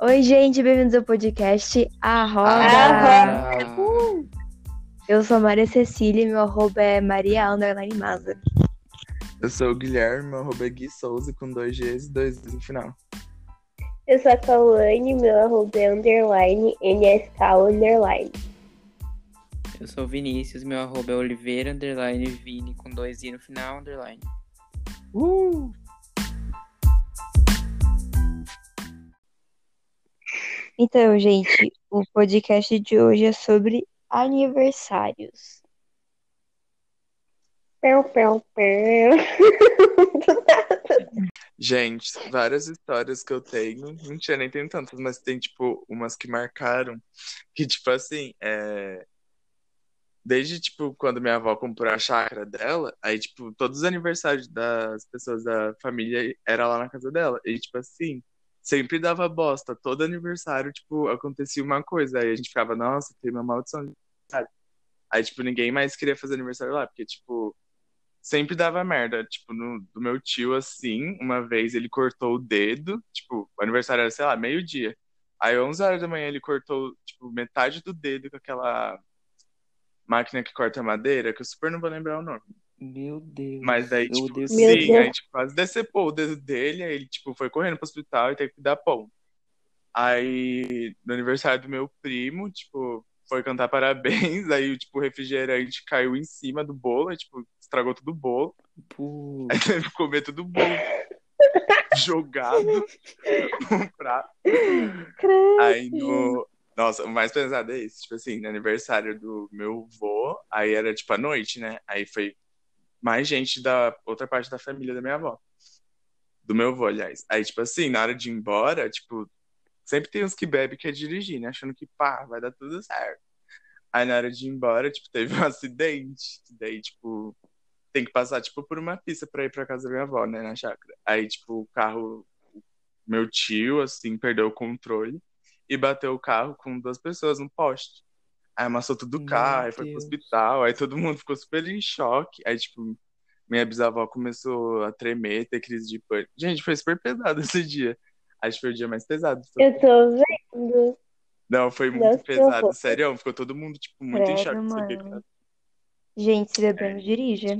Oi, gente, bem-vindos ao podcast A Roda. Ah, Eu sou a Maria Cecília e meu arroba é Maria Underline Maza. eu sou o Guilherme, meu arroba é Gui Souza com dois Gs e dois Is no final. Eu sou a Cauane, meu arroba é underline NSK underline. Eu sou o Vinícius, meu arroba é Oliveira, underline Vini, com dois i no final, underline. Uh! Então, gente, o podcast de hoje é sobre aniversários. Pão, pão, pão. Gente, várias histórias que eu tenho, mentira, nem tenho tantas, mas tem, tipo, umas que marcaram, que, tipo, assim, é... Desde, tipo, quando minha avó comprou a chácara dela, aí, tipo, todos os aniversários das pessoas da família era lá na casa dela, e, tipo, assim, sempre dava bosta, todo aniversário, tipo, acontecia uma coisa, aí a gente ficava, nossa, tem uma maldição de aniversário. Aí, tipo, ninguém mais queria fazer aniversário lá, porque, tipo, sempre dava merda. Tipo, no, do meu tio, assim, uma vez ele cortou o dedo, tipo, o aniversário era, sei lá, meio-dia. Aí, 11 horas da manhã, ele cortou, tipo, metade do dedo com aquela máquina que corta madeira, que eu super não vou lembrar o nome. Meu Deus. Mas daí, tipo, Meu sim, Deus. aí, tipo, quase decepou o dedo dele, aí ele, tipo, foi correndo pro hospital e teve que dar pão. Aí, no aniversário do meu primo, tipo, foi cantar parabéns, aí, tipo, o refrigerante caiu em cima do bolo, aí, tipo, estragou todo o bolo. Pô, Aí teve que comer todo o bolo jogado no prato. Aí no. Nossa, o mais pesado é isso. Tipo assim, no aniversário do meu vô, aí era tipo à noite, né? Aí foi mais gente da outra parte da família da minha avó. Do meu avô, aliás. Aí, tipo assim, na hora de ir embora, tipo, sempre tem uns que bebem que é dirigir, né? Achando que pá, vai dar tudo certo. Aí na hora de ir embora, tipo, teve um acidente. Daí, tipo, tem que passar, tipo, por uma pista pra ir pra casa da minha avó, né, na chácara. Aí, tipo, o carro, meu tio, assim, perdeu o controle e bateu o carro com duas pessoas no poste. Aí amassou tudo o carro, aí foi pro hospital, aí todo mundo ficou super em choque. Aí, tipo, minha bisavó começou a tremer, ter crise de pânico. Gente, foi super pesado esse dia. Acho que foi o dia mais pesado. de. Eu tô vendo. Não, foi muito pesado, sério. Ficou todo mundo, tipo, muito em Credo, choque. não sabia o que mano. Gente, se bebendo, dirija.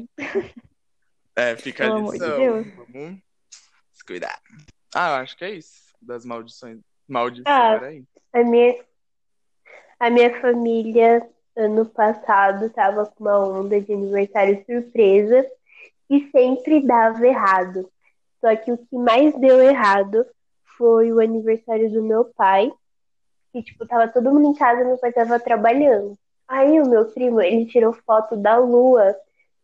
É, fica a Pelo amor de lição. Deus. Vamos se cuidar. Ah, eu acho que é isso. Das maldições. Maldição Ah. aí. A minha, a minha família, ano passado, tava com uma onda de aniversário surpresa e sempre dava errado. Só que o que mais deu errado foi o aniversário do meu pai, que, tipo, tava todo mundo em casa, meu pai tava trabalhando. Aí o meu primo, ele tirou foto da lua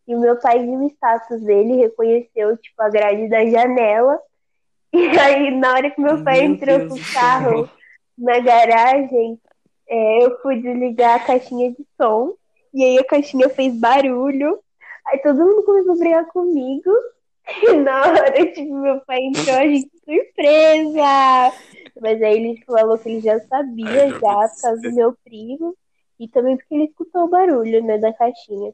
e o meu pai viu o status dele, reconheceu, tipo, a grade da janela. E aí, na hora que meu pai Meu entrou Deus com o carro na garagem, é, eu fui desligar a caixinha de som e aí a caixinha fez barulho. Aí todo mundo começou a brigar comigo. E na hora, tipo, meu pai entrou, a gente, surpresa! Mas aí ele falou que ele já sabia Ai, já, por causa do meu primo. E também porque ele escutou o barulho, né, da caixinha.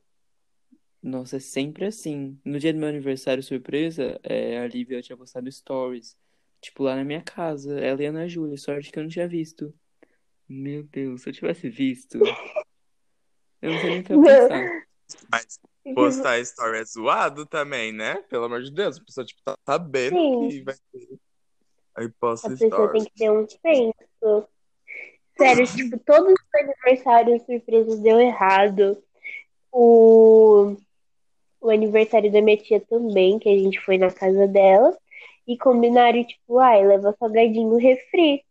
Nossa, é sempre assim. No dia do meu aniversário surpresa, é, a Lívia tinha postado stories. Tipo, lá na minha casa. Ela e a Ana Júlia. Sorte que eu não tinha visto. Meu Deus, se eu tivesse visto. Eu não sei nem o que eu pensar. Mas postar story é zoado também, né? Pelo amor de Deus. A pessoa, tipo, tá sabendo Sim. que vai ter. Aí posta A pessoa tem story. que ter um senso. Sério, tipo, todos os aniversários surpresas deu errado. O, o aniversário da minha tia também, que a gente foi na casa dela. E combinaram, tipo, ai, leva salgadinho refri.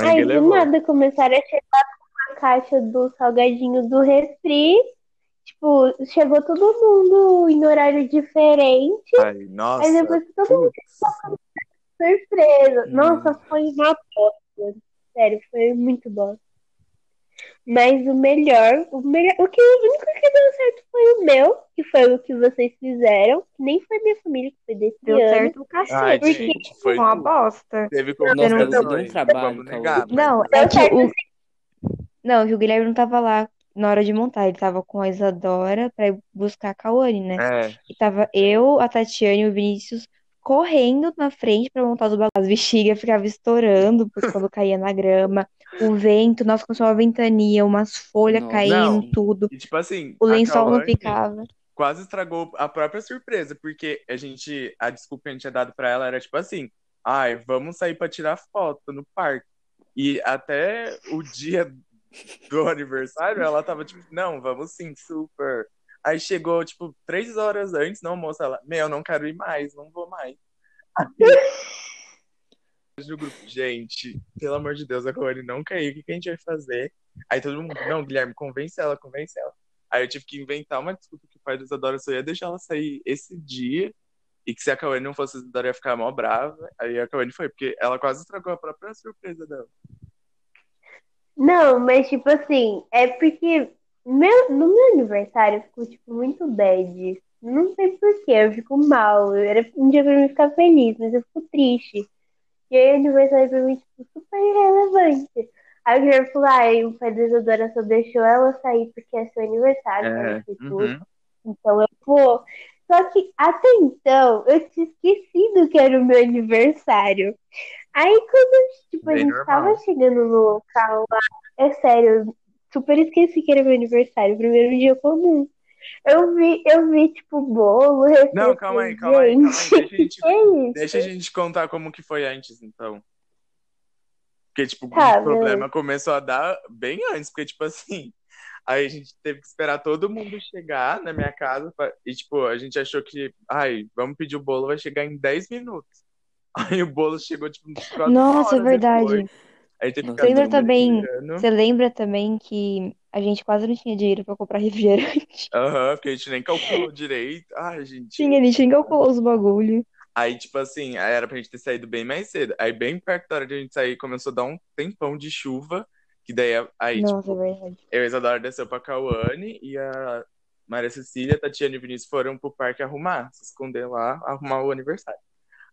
Aí Aí do levou. nada começaram a chegar com a caixa do salgadinho do refri. Tipo, chegou todo mundo em horário diferente. Ai, Aí nossa. depois que todo mundo surpresa. Nossa, Hum. foi uma bosta. Sério, foi muito bosta. Mas o melhor, o melhor, o que o único que deu certo foi o meu, que foi o que vocês fizeram, nem foi minha família que foi desse Deu ano. certo o Ai, cacete. porque gente, foi Uma bosta. Teve Nossa, não- dado um complicações, trabalho, vamos Cauã. negar, mas Não, é Deu que o. Não, que o Guilherme não tava lá na hora de montar. Ele tava com a Isadora pra ir buscar a Cauane, né? é, E tava eu, a Tatiane e o Vinícius correndo na frente pra montar os bagulhos. As bexigas ficavam estourando porque quando caía na grama. O vento, nossa, começou uma ventania, umas folhas Nossa. caindo, Não. tudo. E tipo assim, O lençol não Cauane ficava. quase estragou a própria surpresa, porque a gente, a desculpa que a gente tinha dado pra ela era tipo assim, ai, vamos sair pra tirar foto no parque. E até o dia do aniversário, ela tava tipo, não, vamos sim, super. Aí chegou, tipo, três horas antes, não, moça, ela, meu, não quero ir mais, não vou mais. No grupo, gente, pelo amor de Deus, a Cauane não caiu, o que, a gente vai fazer? Aí todo mundo, não, Guilherme, convence ela, convence ela. Aí eu tive que inventar uma desculpa que o pai da Isadora só ia deixar ela sair esse dia e que se a Cauane não fosse, a Isadora ia ficar mó brava. Aí a Cauane foi, porque ela quase estragou a própria surpresa dela. Não, mas tipo assim, é porque meu, no meu aniversário eu fico tipo muito bad. Não sei porquê, eu fico mal. Era um dia pra mim ficar feliz, mas eu fico triste. E aí aniversário pra mim tipo, super irrelevante. Aí o Guilherme falou, ai, o pai da Isadora só deixou ela sair porque é seu aniversário, É? Tipo, uhum. Então eu vou. Só que até então eu tinha esquecido que era o meu aniversário. Aí quando tipo, a gente normal. tava chegando no local lá, é sério, eu super esqueci que era meu aniversário, primeiro dia comum. Eu vi, eu vi, tipo, bolo, receita. Não, calma aí, calma aí, calma aí. Deixa a gente, isso? deixa a gente contar como que foi antes, então. Porque, tipo, Tá, o problema começou a dar bem antes, porque, tipo assim, aí a gente teve que esperar todo mundo chegar na minha casa pra- e, tipo, a gente achou que, ai, vamos pedir o bolo, vai chegar em 10 minutos. Aí o bolo chegou, tipo, Nossa, é verdade. depois. Aí teve que Nossa, ficar Lembra também-. Você lembra também que a gente quase não tinha dinheiro pra comprar refrigerante? Aham, porque a gente nem calculou direito. Ai, gente. Tinha, a gente nem calculou os bagulho. Aí, tipo assim, aí era pra gente ter saído bem mais cedo. Aí, bem perto da hora de a gente sair, começou a dar um tempão de chuva. Que daí, aí, Nossa, tipo, é verdade. eu e a Isadora desceu pra Cauane e a Maria Cecília, Tatiana e Vinícius foram pro parque arrumar, se esconder lá, arrumar o aniversário.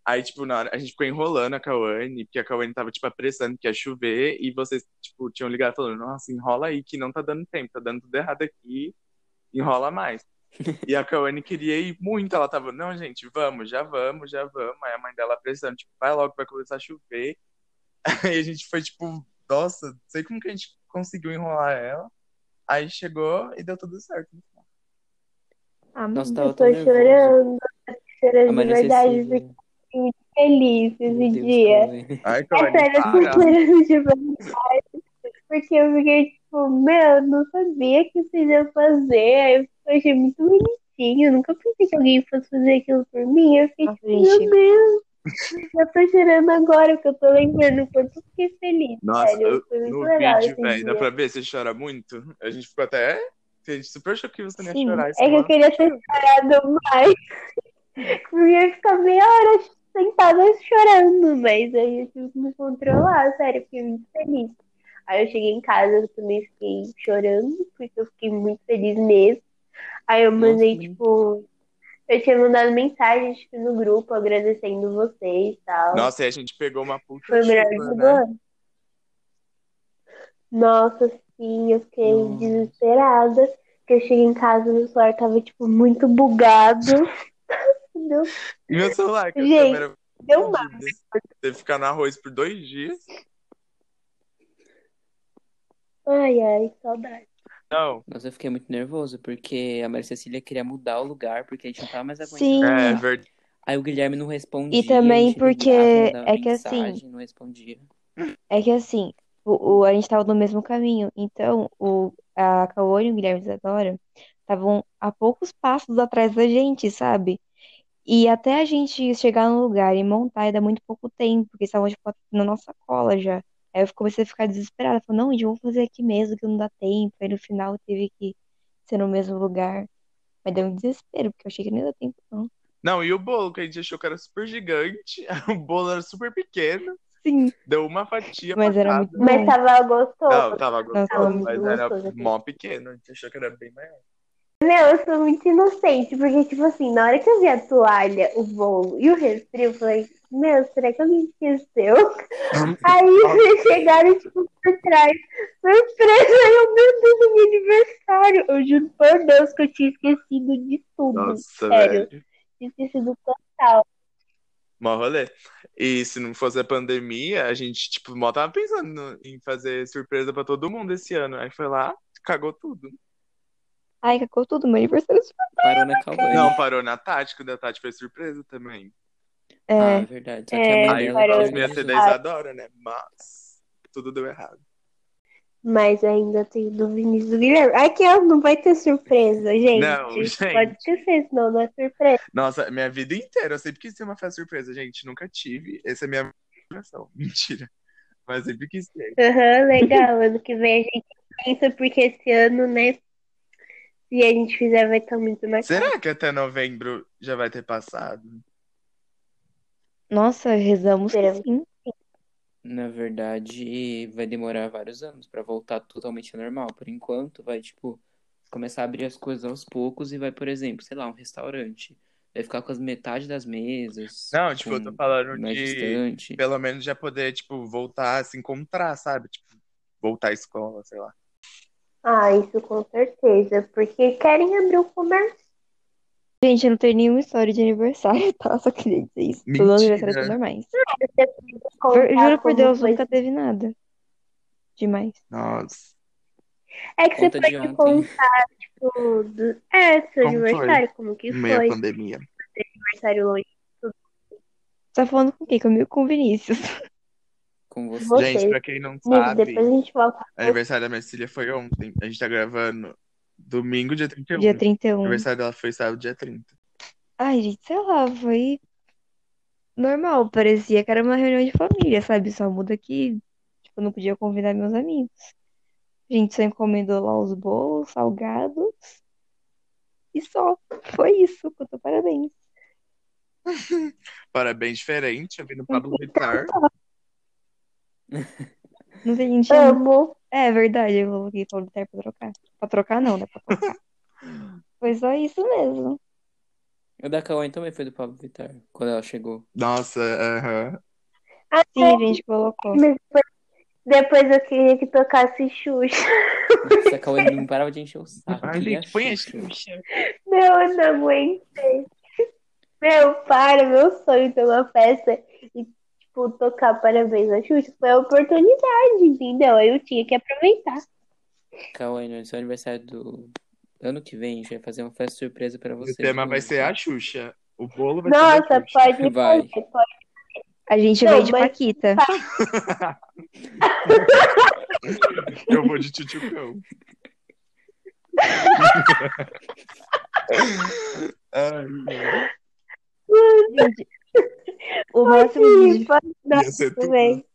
Aí, tipo, na hora, a gente ficou enrolando a Cauane, porque a Cauane tava, tipo, apressando que ia chover, e vocês, tipo, tinham ligado falando, nossa, enrola aí, que não tá dando tempo, tá dando tudo errado aqui, enrola mais. E a Cauane queria ir muito, ela tava, não, gente, vamos, já vamos, já vamos. Aí a mãe dela apressando, tipo, vai logo, vai começar a chover. Aí a gente foi, tipo, nossa, não sei como que a gente conseguiu enrolar ela. Aí chegou e deu tudo certo. Ah, Nossa, Eu tô nervoso. chorando, chorando de verdade, fiquei muito feliz esse Deus, dia. Cauane. Ai, É Cauane, sério, eu tô chorando de verdade. Porque eu fiquei tipo, meu, eu não sabia que vocês iam fazer. Aí eu achei muito bonitinho. Eu nunca pensei que alguém fosse fazer aquilo por mim. Eu fiquei tipo, meu. Deus. Eu tô chorando agora, porque eu tô lembrando quanto eu fiquei feliz. Nossa, eu- foi muito no legal vídeo, esse velho, dá pra ver, você chora muito. A gente ficou até. A gente super achou que você não ia Sim. chorar. É que eu queria ter chorado mais. Eu ia ficar meia hora sentada chorando, mas aí eu tive que me controlar, sério, eu fiquei muito feliz. Aí eu cheguei em casa, eu também fiquei chorando, porque eu fiquei muito feliz mesmo. Aí eu mandei, Nossa, tipo, eu tinha mandado mensagem tipo, no grupo agradecendo vocês e tal. Nossa, e a gente pegou uma puta Foi o melhor chuva, né? ano. Nossa, sim, eu fiquei Nossa. desesperada. Porque eu cheguei em casa e meu celular tava, tipo, muito bugado. Deu, E meu celular, que a Gente, câmera deu fodida. Teve que ficar no arroz por dois dias. Ai, ai, saudade. Não, Nossa, eu fiquei muito nervoso, porque a Maria Cecília queria mudar o lugar, porque a gente não tava mais aguentando. Sim. é verdade. Aí o Guilherme não respondia. E também a gente porque ligava, é que assim- mensagem, não respondia. É que assim, o, o- a gente tava no mesmo caminho. Então, o, a Cauane e o Guilherme Isadora estavam a poucos passos atrás da gente, sabe? E até a gente chegar no lugar e montar ia dar muito pouco tempo, porque estavam tipo, na nossa cola já. Aí eu comecei a ficar desesperada. Falei, não, gente, vamos fazer aqui mesmo, que não dá tempo. Aí no final teve que ser no mesmo lugar. Mas deu um desespero, porque eu achei que não ia dar tempo, não. Não, e o bolo, que a gente achou que era super gigante. O bolo era super pequeno. Sim, Deu uma fatia mas pra era cada. muito bom. Mas tava gostoso. Não, tava gostoso, mas era gostoso. mó pequeno. A gente achou que era bem maior. Meu, eu sou muito inocente, porque, tipo assim, na hora que eu vi a toalha, o bolo e o refri, eu falei, meu, será que alguém esqueceu? Aí vocês chegaram, tipo, por trás, surpresa, eu, meu Deus, é meu aniversário. Eu juro por Deus que eu tinha esquecido de tudo. Nossa, sério. velho. Tinha esquecido total. Mó rolê. E se não fosse a pandemia, a gente, tipo, mal tava pensando em fazer surpresa pra todo mundo esse ano. Aí foi lá, cagou tudo. Ai, cagou tudo, meu aniversário. Parou na Cauane. Não, parou na Tati, quando a Tati foi surpresa também. Ah, É, é verdade. Só que É, a mãe Aí dela Jesus. Isadora, né? Mas tudo deu errado. Mas ainda tem do Vinícius do Guilherme. Aqui ó, não vai ter surpresa, gente. Não, gente. Pode esquecer, senão não é surpresa. Nossa, minha vida inteira eu sempre quis ter uma festa surpresa, gente. Nunca tive. Essa é a minha coração. Mentira. Mas sempre quis ter. Aham, legal. Ano que vem a gente pensa, porque esse ano, né? Se a gente fizer, vai estar muito mais. Será que até novembro já vai ter passado? Nossa, rezamos sim. Na verdade, vai demorar vários anos pra voltar totalmente ao normal. Por enquanto, vai, tipo, começar a abrir as coisas aos poucos e vai, por exemplo, sei lá, um restaurante. Vai ficar com as metade das mesas, Não, tipo, eu tô falando mais de distante. pelo menos já poder, tipo, voltar a se encontrar, sabe? Tipo, voltar à escola, sei lá. Ah, isso com certeza. Porque querem abrir o comércio. Gente, eu não tenho nenhuma história de aniversário, tá? Só queria dizer isso. Todos os Mentira. aniversários são normais. Juro por Deus, foi. nunca teve nada. Demais. Nossa. É que você Conta de pode contar, tipo, do... é, seu Como aniversário, como que Meia foi? pandemia. Aniversário longe. Você tá falando com quem? Comigo com o Vinícius. Com você. Você. Gente, pra quem não Amigo, sabe, depois a gente volta. aniversário da minha filha foi ontem. A gente tá gravando domingo, dia 31. Dia O 31. aniversário dela foi sábado, dia 30. Ai, gente, sei lá, foi normal. Parecia que era uma reunião de família, sabe? Só muda que, tipo, eu não podia convidar meus amigos. A gente só encomendou lá os bolos, salgados. E só. Foi isso. Contou parabéns. Parabéns diferente, eu vi no Pablo Vittar. Não sei, a gente. Amo. É verdade, eu coloquei Paulo Vittar pra trocar. Pra trocar não, né? Pra trocar. Foi só isso mesmo. O da Cauane também foi do Pablo Vittar, quando ela chegou. Nossa, aham. Sim, a gente colocou. Depois, depois eu queria que tocasse Xuxa. Nossa, a Cauane não parava de encher o saco. Ai, gente, põe a Xuxa. Xuxa. Meu, eu não aguentei. Meu, para, meu sonho ter uma festa e, tipo, tocar parabéns à Xuxa foi a oportunidade, entendeu? Aí eu tinha que aproveitar. Cauane, no seu aniversário do ano que vem, a gente vai fazer uma festa surpresa pra você. O tema vai ser a Xuxa. O bolo vai ser Nossa, da Xuxa. pode Vai. fazer, pode. A gente Não, vai de mas- Paquita. Eu vou de tchutchucão. Ai, Gente, o máximo de, também.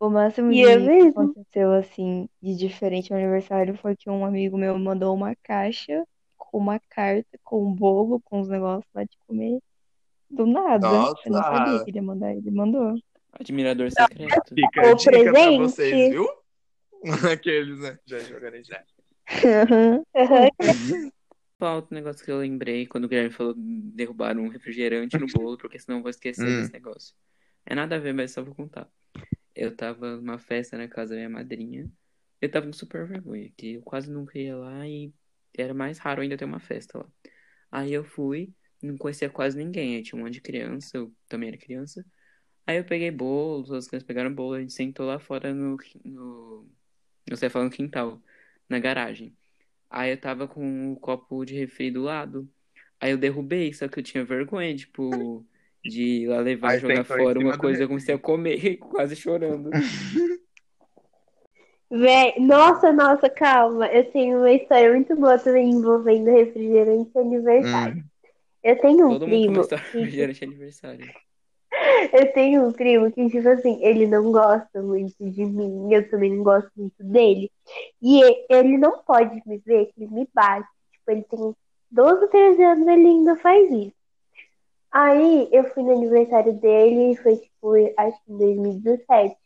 o máximo E de é que aconteceu assim de diferente no aniversário foi que um amigo meu mandou uma caixa com uma carta, com um bolo, com os negócios lá de comer. Do nada. Eu não Nossa. sabia que ele ia mandar, ele mandou. Admirador secreto. Fica a O dica pra presente. vocês, viu? Aqueles, né? Já jogarem já. Aham. Só outro negócio que eu lembrei quando o Guilherme falou derrubar um refrigerante no bolo, porque senão eu vou esquecer Hum. desse negócio. É nada a ver, mas só vou contar. Eu tava numa festa na casa da minha madrinha. Eu tava com super vergonha, que eu quase nunca ia lá e era mais raro ainda ter uma festa lá. Aí eu fui, não conhecia quase ninguém. Aí tinha um monte de criança, eu também era criança. Aí eu peguei bolos, as crianças pegaram bolo, a gente sentou lá fora no, no, eu sei falar no quintal, na garagem. Aí eu tava com o copo de refri do lado. Aí eu derrubei, só que eu tinha vergonha, tipo, de ir lá levar Aí e jogar fora uma coisa, eu comecei a comer, quase chorando. Véi, nossa, nossa, calma. Eu tenho uma história muito boa também envolvendo refrigerante e aniversário. Hum. Eu tenho um Todo mundo tem primo. uma história que- durante aniversário. Eu tenho um primo que, tipo assim, ele não gosta muito de mim, eu também não gosto muito dele. E ele não pode me ver, ele me bate. Tipo, ele tem 12, 13 anos, ele ainda faz isso. Aí eu fui no aniversário dele, foi tipo, acho que em 2017.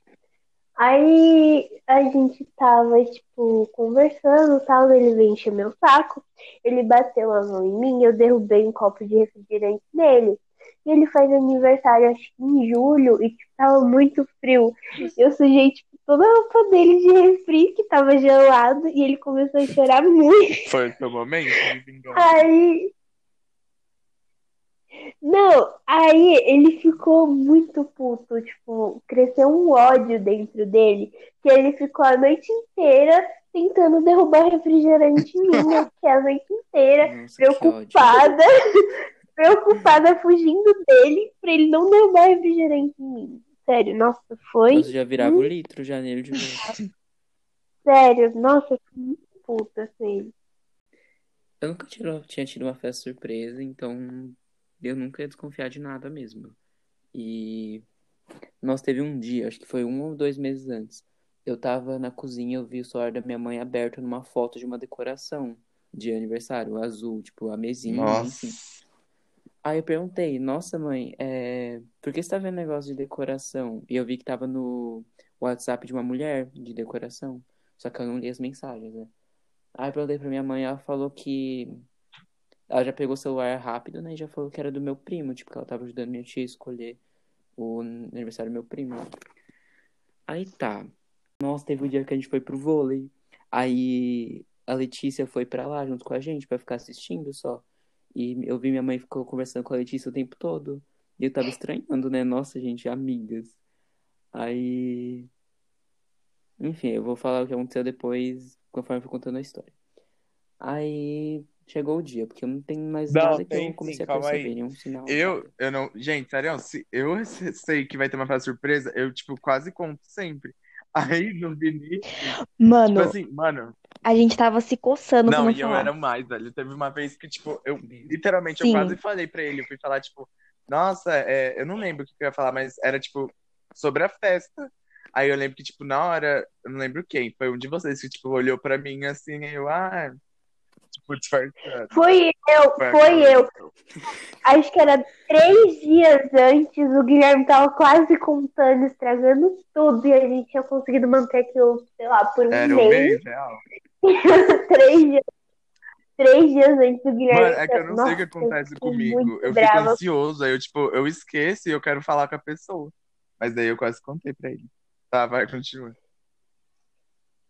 Aí a gente tava, tipo, conversando tal, ele veio encher meu saco. Ele bateu a mão em mim, eu derrubei um copo de refrigerante nele. E ele faz aniversário, acho que em julho, e tipo, tava muito frio. Eu sujei, tipo, toda a roupa dele de refri, que tava gelado, e ele começou a chorar muito. Foi o seu momento de vingança. Aí. Não, aí ele ficou muito puto, tipo, cresceu um ódio dentro dele, que ele ficou a noite inteira tentando derrubar refrigerante em mim, fiquei a noite inteira Nossa, que preocupada, preocupada fugindo dele pra ele não derrubar refrigerante em mim. Sério, nossa, foi Nossa, já virava o litro já nele de novo. sério, nossa, eu muito puta com ele. Eu nunca tiro- tinha tido uma festa surpresa, então eu nunca ia desconfiar de nada mesmo. E nós teve um dia, acho que foi um ou dois meses antes. Eu tava na cozinha, eu vi o celular da minha mãe aberto numa foto de uma decoração de aniversário, azul, tipo a mesinha, Nossa. enfim. Aí eu perguntei, nossa mãe, é... por que você tá vendo negócio de decoração? E eu vi que tava no WhatsApp de uma mulher de decoração. Só que eu não li as mensagens, né? Aí eu perguntei pra minha mãe, ela falou que ela já pegou o celular rápido, né? E já falou que era do meu primo, tipo, que ela tava ajudando minha tia a escolher o aniversário do meu primo. Aí tá. Nossa, teve um dia que a gente foi pro vôlei. Aí a Letícia foi pra lá junto com a gente pra ficar assistindo só. E eu vi minha mãe ficou conversando com a Letícia o tempo todo. E eu tava estranhando, né? Nossa, gente, amigas. Aí. Enfim, eu vou falar o que aconteceu depois, conforme eu for contando a história. Aí chegou o dia, porque eu não tenho mais Não, nada que tem eu sim, comecei a calma aí. perceber, nenhum sinal. Eu, eu não. Gente, sério, se eu sei que vai ter uma festa surpresa, eu, tipo, quase conto sempre. Aí no Vinícius, tipo Mano, assim, mano. A gente tava se coçando pra Não, não e eu falar. era o mais, velho. Teve uma vez que, tipo, eu literalmente eu quase falei pra ele, eu fui falar, tipo, nossa, é, eu não lembro o que eu ia falar, mas era, tipo, sobre a festa. Aí eu lembro que, tipo, na hora, eu não lembro quem, foi um de vocês que, tipo, olhou pra mim assim, e eu, ah, tipo, disfarçando. Foi eu, Foi foi eu. Acho que era três dias antes, o Guilherme tava quase contando, estragando tudo, e a gente tinha conseguido manter aquilo, sei lá, por um Era um mês. mês, real. três, dias, três dias antes do Guilherme. Mano, é que eu não sei o que Nossa, acontece eu comigo. Eu fico brava. ansioso, aí eu, tipo, eu esqueço e eu quero falar com a pessoa. Mas daí eu quase contei pra ele. Tá, vai, continua.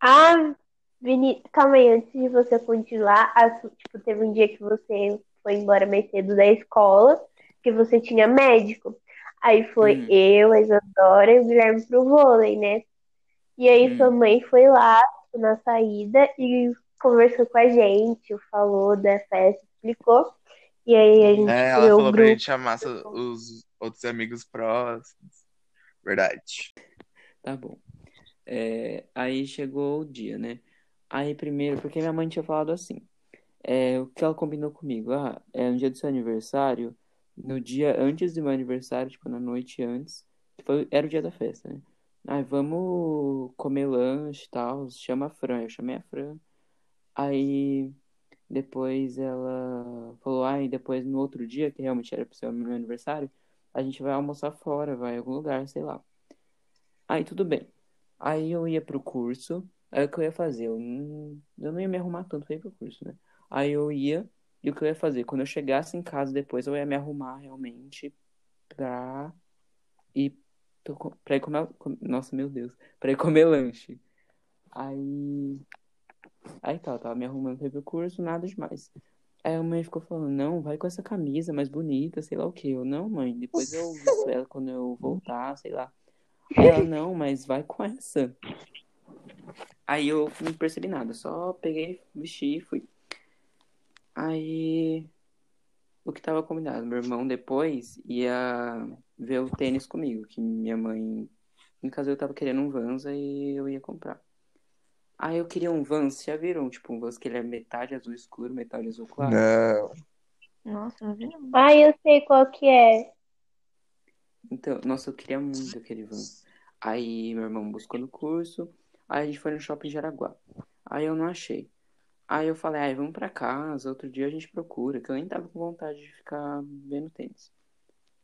Ah, Vini, calma aí, antes de você continuar, a tipo, teve um dia que você foi embora mais cedo da escola, que você tinha médico. Aí foi Hum. eu, a Isadora e o Guilherme pro vôlei, né? E aí Hum. sua mãe foi lá na saída e conversou com a gente, falou da festa, explicou. E aí a gente É, ela o falou pra grupo. gente chamar os outros amigos próximos. Verdade. Tá bom. É, aí chegou o dia, né? Aí primeiro, porque minha mãe tinha falado assim, é, o que ela combinou comigo? Ah, é no dia do seu aniversário, no dia antes do meu aniversário, tipo na noite antes, que foi, era o dia da festa, né? Aí vamos comer lanche e tal, chama a Fran, eu chamei a Fran. Aí depois ela falou, ah, e depois no outro dia, que realmente era pro seu meu aniversário, a gente vai almoçar fora, vai em algum lugar, sei lá. Aí tudo bem. Aí eu ia pro curso, aí o que eu ia fazer? Eu não, eu não ia me arrumar tanto pra ir pro curso, né? Aí eu ia, e o que eu ia fazer? Quando eu chegasse em casa depois, eu ia me arrumar realmente pra ir, pro co- pra ir comer. com- Nossa, meu Deus. Pra ir comer lanche. Aí. Aí tá, eu tava me arrumando pra ir pro curso, nada demais. Aí a mãe ficou falando, não, vai com essa camisa mais bonita, sei lá o quê. Eu, não, mãe, depois eu visto ela quando eu voltar, sei lá. Aí ela, não, mas vai com essa. Aí eu não percebi nada, só peguei, vesti e fui. Aí, o que tava combinado? Meu irmão depois ia ver o tênis comigo, que minha mãe, em caso eu tava querendo um Vans, aí eu ia comprar. Aí eu queria um Vans, já viram? Tipo, um Vans que ele é metade azul escuro, metade azul claro. Não. Nossa, não vi não. Ai, eu sei qual que é. Então, nossa, eu queria muito aquele van. Aí meu irmão buscou no curso, aí a gente foi no shopping Jaraguá. Aí eu não achei. Aí eu falei, ai, vamos pra casa, outro dia a gente procura, que eu nem tava com vontade de ficar vendo tênis.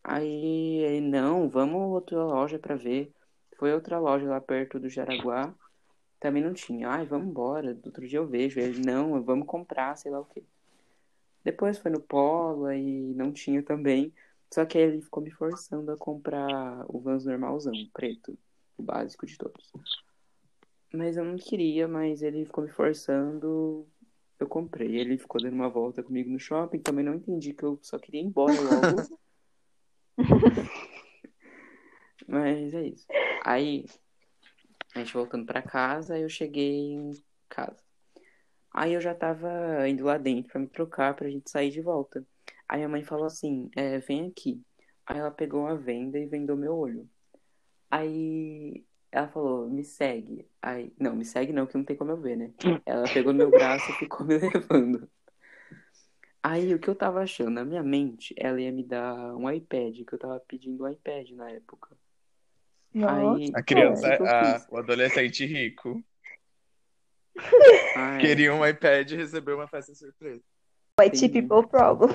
Aí ele, não, vamos outra loja pra ver. Foi outra loja lá perto do Jaraguá, também não tinha. Ai, vamos embora, outro dia eu vejo. Ele, não, vamos comprar, sei lá o quê. Depois foi no Polo, aí não tinha também. Só que aí ele ficou me forçando a comprar o Vans normalzão, preto, o básico de todos. Mas eu não queria, mas ele ficou me forçando. eu comprei. Ele ficou dando uma volta comigo no shopping, também não entendi que eu só queria ir embora logo. Mas é isso. Aí, a gente voltando pra casa, eu cheguei em casa. Aí eu já tava indo lá dentro pra me trocar pra gente sair de volta. Aí a mãe falou assim, é, vem aqui. Aí ela pegou uma venda e vendou meu olho. Aí ela falou, me segue. Aí, não, me segue não, que não tem como eu ver, né? Ela pegou meu braço e ficou me levando. Aí o que eu tava achando, na minha mente, ela ia me dar um iPad, que eu tava pedindo um iPad na época. Nossa. Aí, A criança, eu a- o adolescente rico, Ai, queria um iPad e recebeu uma festa surpresa. White Sim. people problem.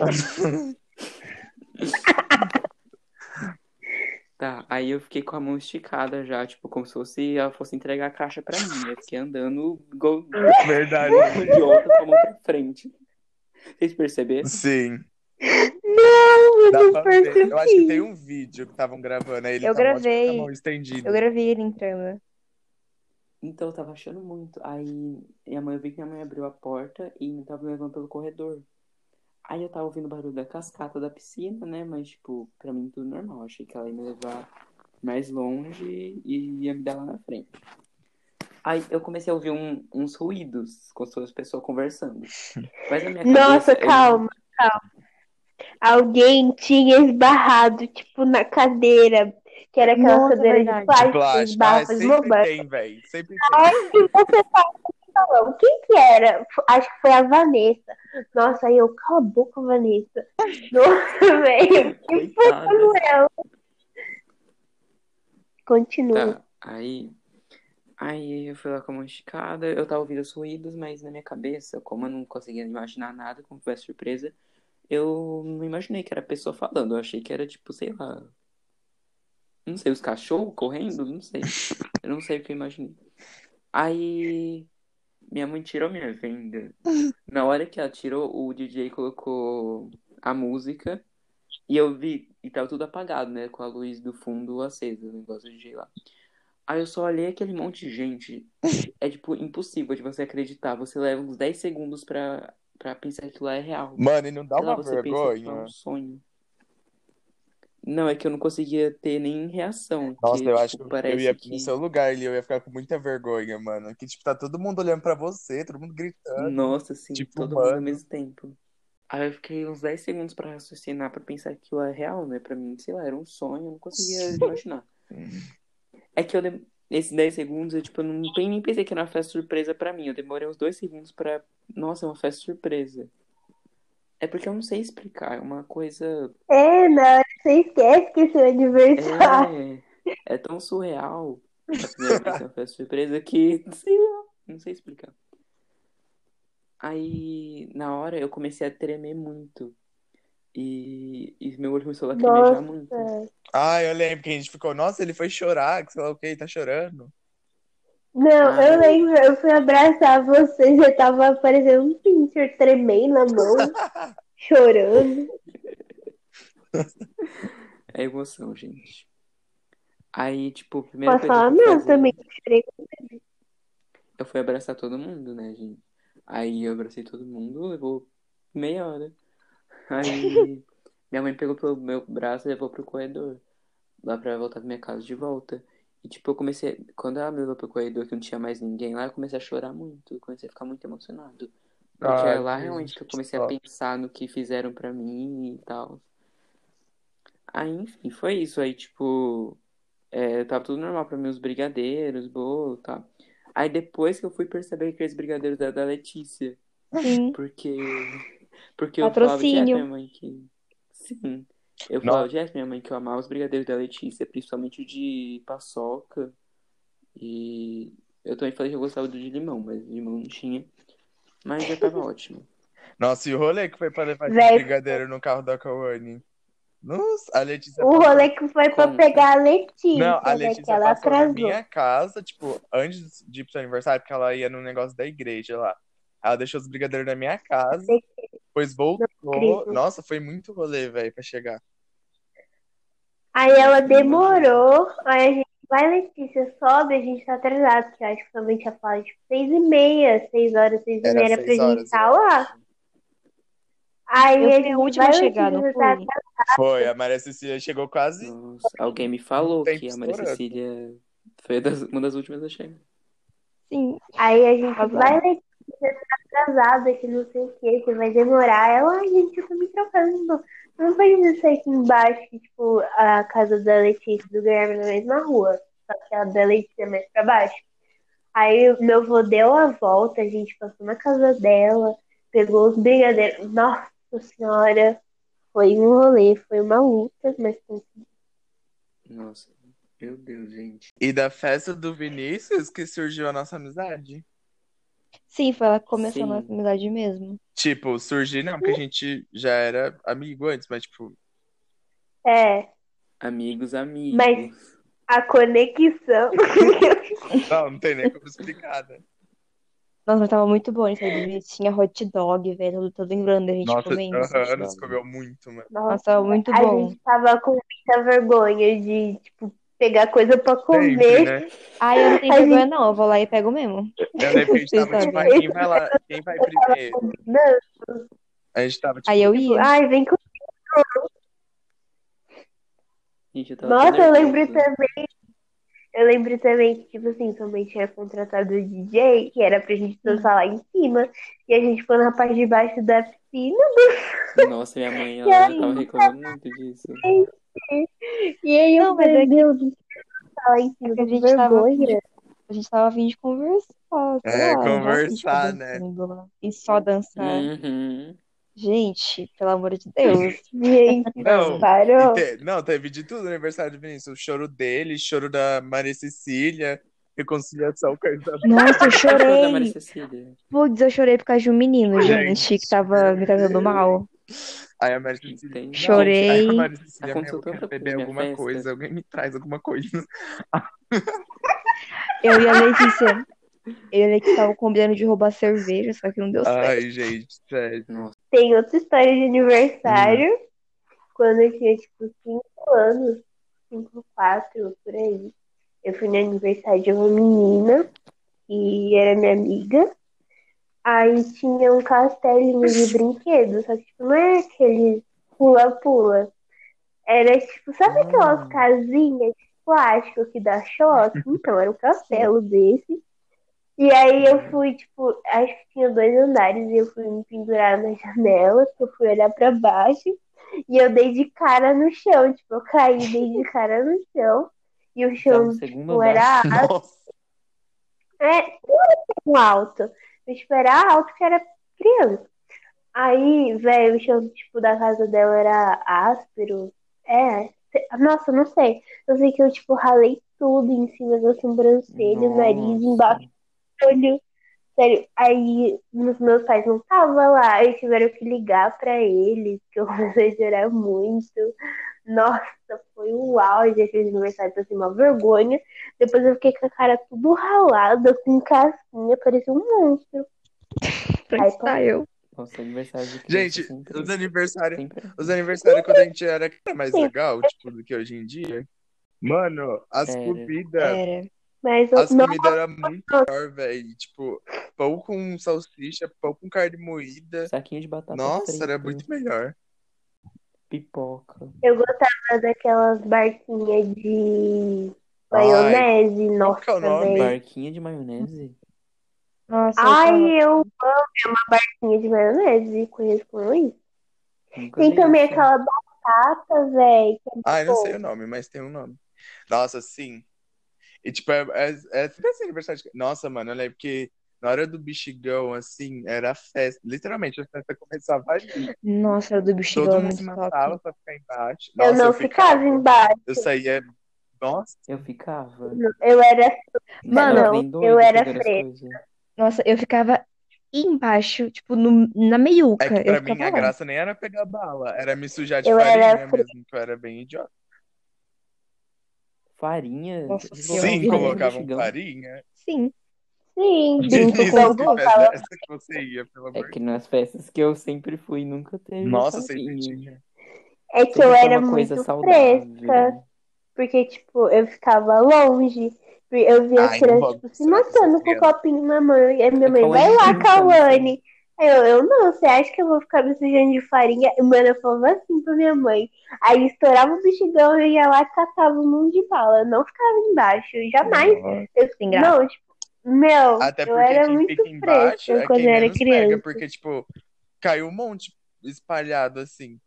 Tá, aí eu fiquei com a mão esticada já, tipo, como se fosse ela fosse entregar a caixa pra mim. Eu fiquei andando igual Verdade. um idiota com a mão pra frente. Vocês perceberam? Sim. Não, Dá eu pra não ver. Eu acho que percebi. tem um vídeo que estavam gravando aí. Ele Eu tá gravei. com a mão estendida. Eu gravei ele entrando. Então eu tava achando muito. Aí minha mãe, eu vi que minha mãe abriu a porta e me tava levando pelo corredor. Aí eu tava ouvindo o barulho da cascata da piscina, né? Mas, tipo, pra mim tudo normal. Achei que ela ia me levar mais longe e ia me dar lá na frente. Aí eu comecei a ouvir um- uns ruídos, com as pessoas conversando. Mas na minha Nossa, cabeça, eu- calma, calma. Alguém tinha esbarrado, tipo, na cadeira, que era aquela Nossa, cadeira verdade. de plástico, Plástico. Ah, esbarra, faz sempre tem, velho. Sempre tem. Aí você fala salão, quem que era? Acho que foi a Vanessa. Nossa, aí eu, cala a boca, Vanessa. Nossa, velho, que Coitada. ela. Continua. Tá, aí, aí eu fui lá com a mão esticada, eu tava ouvindo os ruídos, mas na minha cabeça, como eu não conseguia imaginar nada, como foi surpresa, eu não imaginei que era a pessoa falando, eu achei que era tipo, sei lá, não sei, os cachorros correndo, não sei, eu não sei o que eu imaginei. Aí, minha mãe tirou minha venda, na hora que ela tirou, o DJ colocou a música, e eu vi, e tava tudo apagado, né? Com a luz do fundo acesa, o negócio do DJ lá. Aí eu só olhei aquele monte de gente. É, tipo, impossível de você acreditar. Você leva uns 10 segundos pra, pra pensar que aquilo lá é real. Mano, e não dá lá, uma você pensa que é vergonha? um sonho. Não, é que eu não conseguia ter nem reação. Nossa, que, eu tipo, acho que eu ia que... no seu lugar ali, eu ia ficar com muita vergonha, mano. Que, tipo, tá todo mundo olhando pra você, todo mundo gritando. Nossa, assim, Tipo, todo mundo ao mano. mesmo tempo. Aí eu fiquei uns 10 segundos pra raciocinar, pra pensar que aquilo é real, né? Pra mim, sei lá, era um sonho, eu não conseguia imaginar. É que eu, dem- nesses 10 segundos, eu, tipo, não nem pensei que era uma festa surpresa pra mim. Eu demorei uns 2 segundos pra. Nossa, é uma festa surpresa. É porque eu não sei explicar, é uma coisa. É, na hora que você esquece que seu aniversário. É, é tão surreal a primeira vez é uma festa surpresa que, sei lá, não sei explicar. Aí, na hora, eu comecei a tremer muito. E, e meu olho começou a lacrimejar muito. Ah, eu lembro que a gente ficou, nossa, ele foi chorar, que sei lá o que, tá chorando. Não, Ah. eu lembro, eu fui abraçar você, você tava parecendo um pincher tremendo na mão, chorando. É emoção, gente. Aí, tipo, a primeira Posso falar? Não, fazia- também chorei. Eu fui abraçar todo mundo, né, gente? Aí eu abracei todo mundo, levou meia hora. Aí minha mãe pegou pelo meu braço e levou pro corredor. Lá pra voltar pra minha casa de volta. E tipo, eu comecei. Quando ela me levou pro corredor que não tinha mais ninguém lá, eu comecei a chorar muito. Eu comecei a ficar muito emocionado. Porque Ai, é lá realmente que eu comecei a pensar no que fizeram pra mim e tal. Aí, enfim, foi isso. Aí, tipo, é, tava tudo normal pra mim, os brigadeiros, bolo e tal. Aí depois que eu fui perceber que aqueles brigadeiros eram da Letícia. Sim. Porque. Porque eu falava direto Patrocínio. pra minha mãe que. Sim. Eu falava direto pra minha mãe que eu amava os brigadeiros da Letícia, principalmente o de paçoca. E eu também falei que eu gostava do de limão, mas de limão não tinha. Mas já tava ótimo. Nossa, e o rolê que foi pra levar esse Véi. brigadeiro no carro da Kawane? Nossa, a Letícia O passou- rolê que foi pra Conta. pegar a Letícia, Não, a né, Letícia que ela passou na minha casa, tipo, antes de ir pro seu aniversário, porque ela ia no negócio da igreja lá. Ela deixou os brigadeiros na minha casa, depois voltou. Nossa, foi muito rolê, velho, pra chegar. Aí ela demorou, aí a gente vai Letícia, sobe, a gente tá atrasado, porque eu acho que também tinha falado tipo seis e meia, seis horas, seis e meia era pra gente horas, estar lá. Aí Eu a fui a gente última vai a chegar, não tá fui? Foi, a Maria Cecília chegou quase. Nossa, alguém me falou Tempo que a Maria. Cecília foi das- uma das últimas a chegar. Sim. Aí a gente Azar. vai Letícia, você tá atrasada, que não sei o que, que vai demorar. Ela, ai, gente, eu tô me trocando. Não pode ser aqui embaixo, tipo, a casa da Letícia e do Guilherme é na mesma rua. Só que a da Letícia é mais pra baixo. Aí meu avô deu a volta, a gente passou na casa dela, pegou os brigadeiros. Nossa senhora, foi um rolê, foi uma luta, mas consegui. Nossa, meu Deus, gente. E da festa do Vinícius que surgiu a nossa amizade. Sim, foi ela que começou a Sim. nossa amizade mesmo. Tipo, surgir não, porque a gente já era amigo antes, mas tipo, É, Amigos, amigos. Mas- a conexão. não, não tem nem como explicar, né? Nossa, mas tava muito bom isso aí. Tinha hot dog, velho, todo, todo em grande, a gente Nossa, comendo. aham, nós dog. comeu muito, mano. Nossa, tava muito a bom. gente tava com muita vergonha de, tipo, pegar coisa pra Sempre, comer. né? Ah, eu não tenho vergonha, gente- não. Eu vou lá e pego mesmo. Eu lembro que a gente tava Vocês tipo, quem vai lá, quem vai primeiro? Não, A gente tava tipo, Aí eu tipo, ia. ai, vem com. Gente, eu Nossa, eu lembro também. Eu lembro também que, tipo assim, também tinha contratado o DJ, que era pra gente dançar lá em cima. E a gente foi na parte de baixo da piscina. Nossa, minha mãe, ela aí? tava reclamando muito disso. E aí eu Não, mas falei, é que- meu Deus, lá em cima, É a gente tava vergonha. A gente tava a fim de conversar. É, lá, de conversar, né? E só dançar. Uhum. Gente, pelo amor de Deus. Gente, Não, parou. Te- Não, teve de tudo no aniversário do Vinícius. O choro dele, choro da Maria Cecília, reconciliação com a Isabel. Nossa, eu o chorei. Cecília? Putz, eu chorei por causa de um menino, Gente. gente, que tava me tratando mal. Aí a Maria Cecília. Chorei. Aí a Maria Cecília, eu quero tanta coisa beber alguma festa. coisa, alguém me traz alguma coisa. Eu e a Letícia. Eu e a Letícia estavam combinando de roubar cerveja, só que não deu certo. Ai, gente, sério. Nossa, Tem outra história de aniversário. Quando eu tinha, tipo, 5 anos, 5, 4, por aí. Eu fui no aniversário de uma menina, que era minha amiga. Aí tinha um castelinho de brinquedos, só que tipo, não é aquele pula-pula. Era tipo, sabe aquelas Ah. casinhas de plástico que dá choque? Então, era um castelo desse. E aí eu fui, tipo, acho que tinha dois andares e eu fui me pendurar na janela, que eu fui olhar pra baixo e eu dei de cara no chão, tipo, eu caí, dei de cara no chão e o tá chão, segundo tipo, era alto. É, não era tão alto. Era alto que era criança. Aí, velho, o chão, tipo, da casa dela era áspero. É, nossa, não sei. Eu sei que eu, tipo, ralei tudo em cima da sobrancelha, o nariz, embaixo do olho. Sério, aí os meus pais não estavam lá, aí tiveram que ligar pra eles, que eu comecei a chorar muito. Nossa, foi um auge aquele aniversário, passei uma vergonha. Depois eu fiquei com a cara tudo ralada, com casquinha, parecia um monstro. Aí, Freestyle. Nossa, aniversário de Gente, sempre, os aniversários. sempre... Os aniversários quando a gente era mais legal, tipo, do que hoje em dia. Mano, as Era. comidas. Era. Mas eu As não comidas eram muito melhor, velho. Tipo, pão com salsicha, pão com carne moída. Saquinho de batata Nossa, frita, era muito melhor. Pipoca. Eu gostava daquelas barquinhas de maionese, nossa, que é o nome? Barquinha de maionese? Nossa, eu Ai, tava- eu amo é uma barquinha de maionese, conheço como isso. Nunca Tem também isso. aquela batata, velho. Ai, não sei o nome, mas tem um nome. Nossa, sim. E tipo, é, é, é esse aniversário de... Nossa, mano, eu lembro que na hora do bexigão, assim, era festa. Literalmente, a festa começava ali. Nossa, era do Todo bexigão mundo muito se top. matava pra ficar embaixo. eu Nossa, não ficava ficava. embaixo. Eu saía. Nossa, Eu ficava. Eu era. Mano, eu era fresca. Nossa, eu ficava embaixo, tipo, no, na meiuca. é que eu pra mim a lá. graça nem era pegar bala, era me sujar de Eu farinha era mesmo, que eu era bem idiota. Farinha? Nossa Sim, eu colocavam farinha. Sim. Sim, brinco com que o festa fala. é essa que você ia, pelo É amor que nas festas que eu sempre fui, nunca teve Nossa, sempre tinha. É que Sempre eu era uma coisa muito saudável. fresca. Porque, tipo, eu ficava longe. Eu via as crianças, tipo, se matando com o copinho na mão. E a minha A mãe, vai lá. Cauane. Aí eu, eu não, você acha que eu vou ficar me sujando de farinha? Mano, eu falava assim pra minha mãe. Aí estourava o bexigão, eu ia lá e catava um mundo de bala. Eu não ficava embaixo. Jamais. Nossa, Eu, graça. não, tipo, meu, Até eu porque era quem muito fica embaixo é quando quem eu era menos pega, criança. porque, tipo, caiu um monte espalhado assim.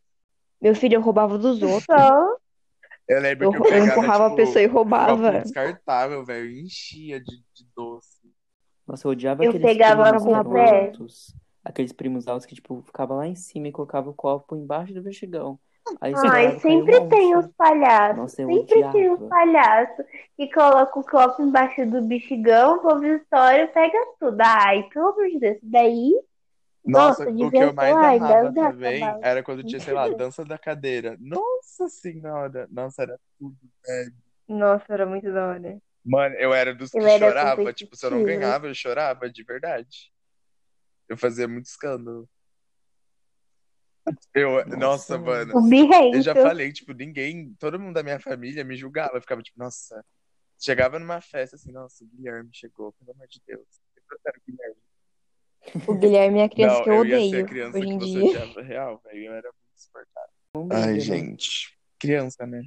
Meu filho, eu roubava dos outros. Eu lembro Eu, que eu eu pegava, empurrava a tipo, pessoa e roubava. descartável, velho, enchia de, de doce. Nossa, eu odiava eu aqueles pegava primos altos. pé. Aqueles primos altos que, tipo, ficava lá em cima e colocava o copo embaixo do bexigão. Aí Ai, um sempre tem os palhaços. Nossa, Sempre tem os palhaços que colocam o copo embaixo do bexigão, o povo e pega tudo. Ai, pelo amor de Deus. Daí, Nossa, nossa, o que eu mais lá, amava também era quando tinha, sei lá, dança da cadeira. Nossa senhora! Nossa, era tudo, velho. Nossa, era muito da hora. Mano, eu era dos que Eu era chorava. Tipo, se eu não ganhava, eu chorava, de verdade. Eu fazia muito escândalo. Eu, nossa, mano. O Eu já falei, tipo, ninguém, todo mundo da minha família me julgava. Eu ficava tipo, nossa. Chegava numa festa assim, nossa, o Guilherme chegou, pelo amor de Deus. O Guilherme. O Guilherme é a criança Não, que eu eu ia ser a odeio criança hoje que em você dia. odiava real, velho. Eu era muito insuportável. Não Ai, né? gente. Criança, né?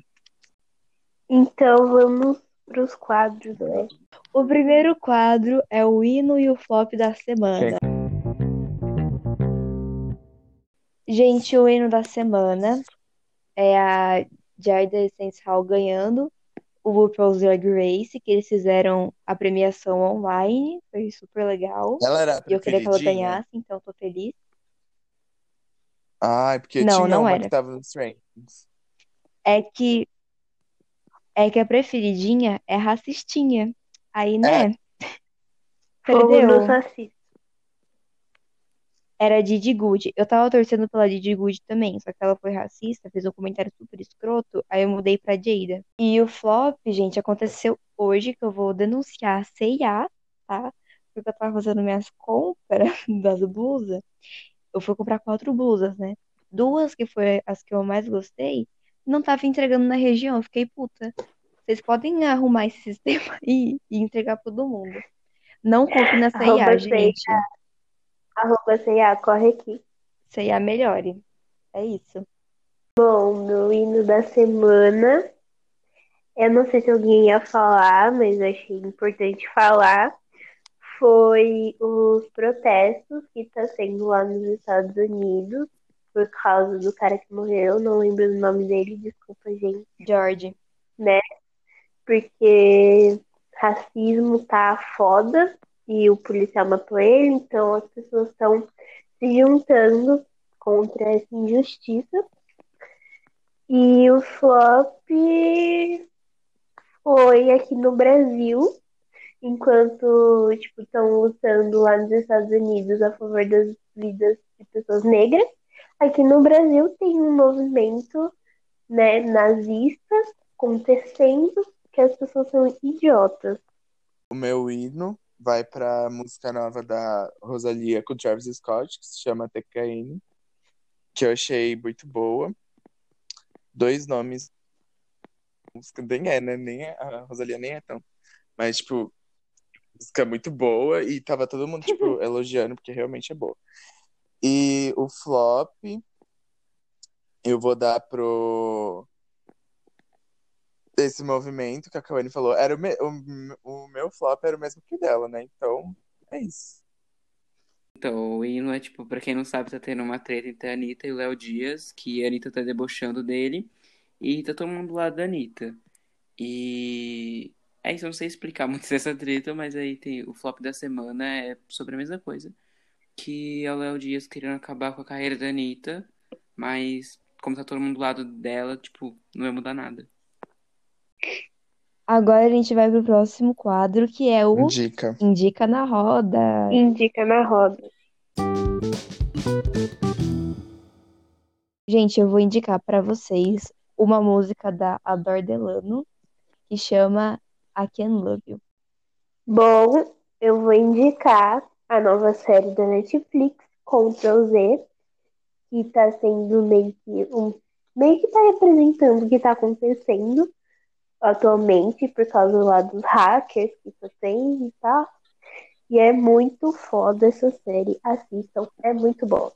Então vamos pros quadros, né? O primeiro quadro é o hino e o flop da semana. Gente, o hino da semana é a Jada Essence Hall ganhando o RuPaul's Drag Race, que eles fizeram a premiação online, foi super legal. Ela era E eu queria que ela ganhasse, então tô feliz. Ai, porque Não, tinha não uma era. que tava nos rankings. É que é que a preferidinha é racistinha. Aí, É. né? Fogo Perdeu. no saci. Era a Didi Good. Eu tava torcendo pela Didi Good também, só que ela foi racista, fez um comentário super escroto, aí eu mudei pra Jada. E o flop, gente, aconteceu hoje, que eu vou denunciar a C&A, tá? Porque eu tava fazendo minhas compras das blusas. Eu fui comprar quatro blusas, né? Duas, que foi as que eu mais gostei, não tava entregando na região, eu fiquei puta. Vocês podem arrumar esse sistema aí e entregar pra todo mundo. Não compre na C&A, Arroba gente. Arroba C&A, corre aqui. C&A melhore. É isso. Bom, meu hino da semana. Eu não sei se alguém ia falar, mas achei importante falar. Foi os protestos que está sendo lá nos Estados Unidos por causa do cara que morreu. Não lembro o nome dele, desculpa, gente. George. Porque racismo tá foda e o policial matou ele, então as pessoas estão se juntando contra essa injustiça. E o flop foi aqui no Brasil, enquanto tipo estão lutando lá nos Estados Unidos a favor das vidas de pessoas negras. Aqui no Brasil tem um movimento, né, nazista acontecendo que as pessoas são idiotas. O meu hino vai pra música nova da Rosalia com o Travis Scott, que se chama TKN, que eu achei muito boa. Dois nomes. A música nem é, né? Nem é, a Rosalia nem é tão. Mas, tipo, música muito boa e tava todo mundo, tipo, elogiando, porque realmente é boa. E o flop, eu vou dar pro. Esse movimento que a Kawane falou. Era o, me... o, o meu flop era o mesmo que o dela, né? Então, é isso. Então, o hino é tipo, pra quem não sabe, tá tendo uma treta entre a Anitta e o Léo Dias, que a Anitta tá debochando dele, e tá todo mundo do lado da Anitta. E é isso, eu não sei explicar muito dessa treta, mas aí tem o flop da semana é sobre a mesma coisa. Que é o Léo Dias querendo acabar com a carreira da Anitta, mas como tá todo mundo do lado dela, tipo, não vai mudar nada. Agora a gente vai pro próximo quadro, que é o Dica. Indica na Roda. Indica na roda. Gente, eu vou indicar pra vocês uma música da Adore Delano, que chama I Can Love You. Bom, eu vou indicar a nova série da Netflix, Ctrl Z, que tá sendo meio que um. meio que tá representando o que tá acontecendo atualmente por causa lá dos hackers que só tem e tal. E é muito foda essa série. Assistam, é muito bom.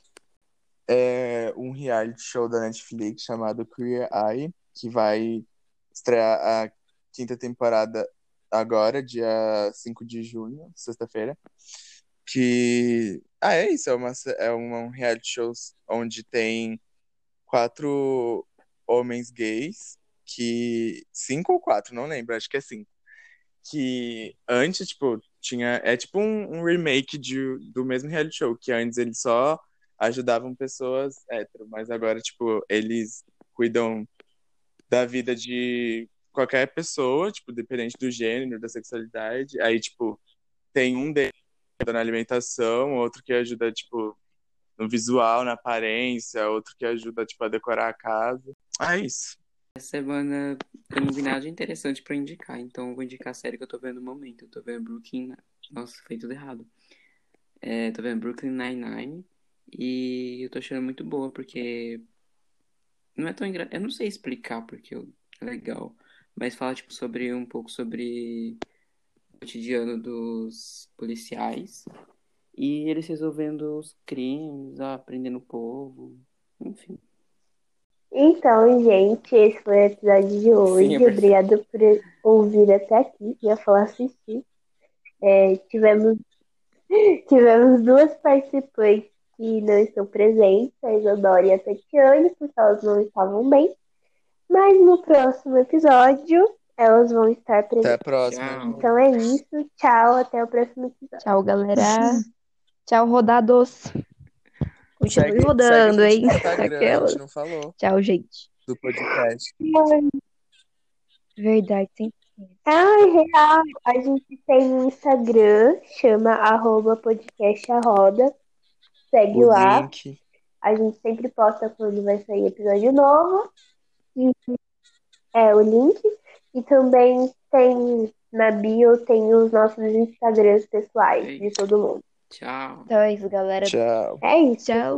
É um reality show da Netflix chamado Queer Eye, que vai estrear a quinta temporada agora, dia 5 de junho, sexta-feira. Que. Ah, é isso, é, uma, é um reality show onde tem quatro homens gays que. Cinco ou quatro, não lembro, acho que é cinco. Que antes, tipo, tinha. É tipo um, um remake de, do mesmo reality show, que antes eles só ajudavam pessoas hétero, mas agora, tipo, eles cuidam da vida de qualquer pessoa, tipo, dependente do gênero, da sexualidade. Aí, tipo, tem um deles que ajuda na alimentação, outro que ajuda, tipo, no visual, na aparência, outro que ajuda, tipo, a decorar a casa. É isso. Essa semana eu não vi nada interessante pra indicar, então eu vou indicar a série que eu tô vendo no momento. Eu tô vendo Brooklyn. Nossa, foi tudo errado. É, tô vendo Brooklyn Nine-Nine e eu tô achando muito boa porque não é tão engraçado. Eu não sei explicar porque é legal, mas fala tipo sobre um pouco sobre o cotidiano dos policiais e eles resolvendo os crimes, ah, prendendo o povo, enfim. Então, gente, esse foi o episódio de hoje. Sim. Obrigada por ouvir até aqui. Ia falar assistir. É, tivemos, tivemos duas participantes que não estão presentes, a Isadora e a Tatiane, porque elas não estavam bem. Mas no próximo episódio elas vão estar Até presentes. a próxima. Então é isso. Tchau, até o próximo episódio. Tchau, galera. Tchau, rodados. Continue Segue- rodando, segue a hein? Aquela. gente não falou Tchau, gente. do podcast. Verdade, sim. Ah, real. A gente tem um Instagram, chama arroba podcast a roda. Segue O lá. link. A gente sempre posta quando vai sair episódio novo. E é o link. E também tem na bio tem os nossos Instagrams pessoais de todo mundo. Tchau. Então é isso, galera. Tchau. É isso. Tchau.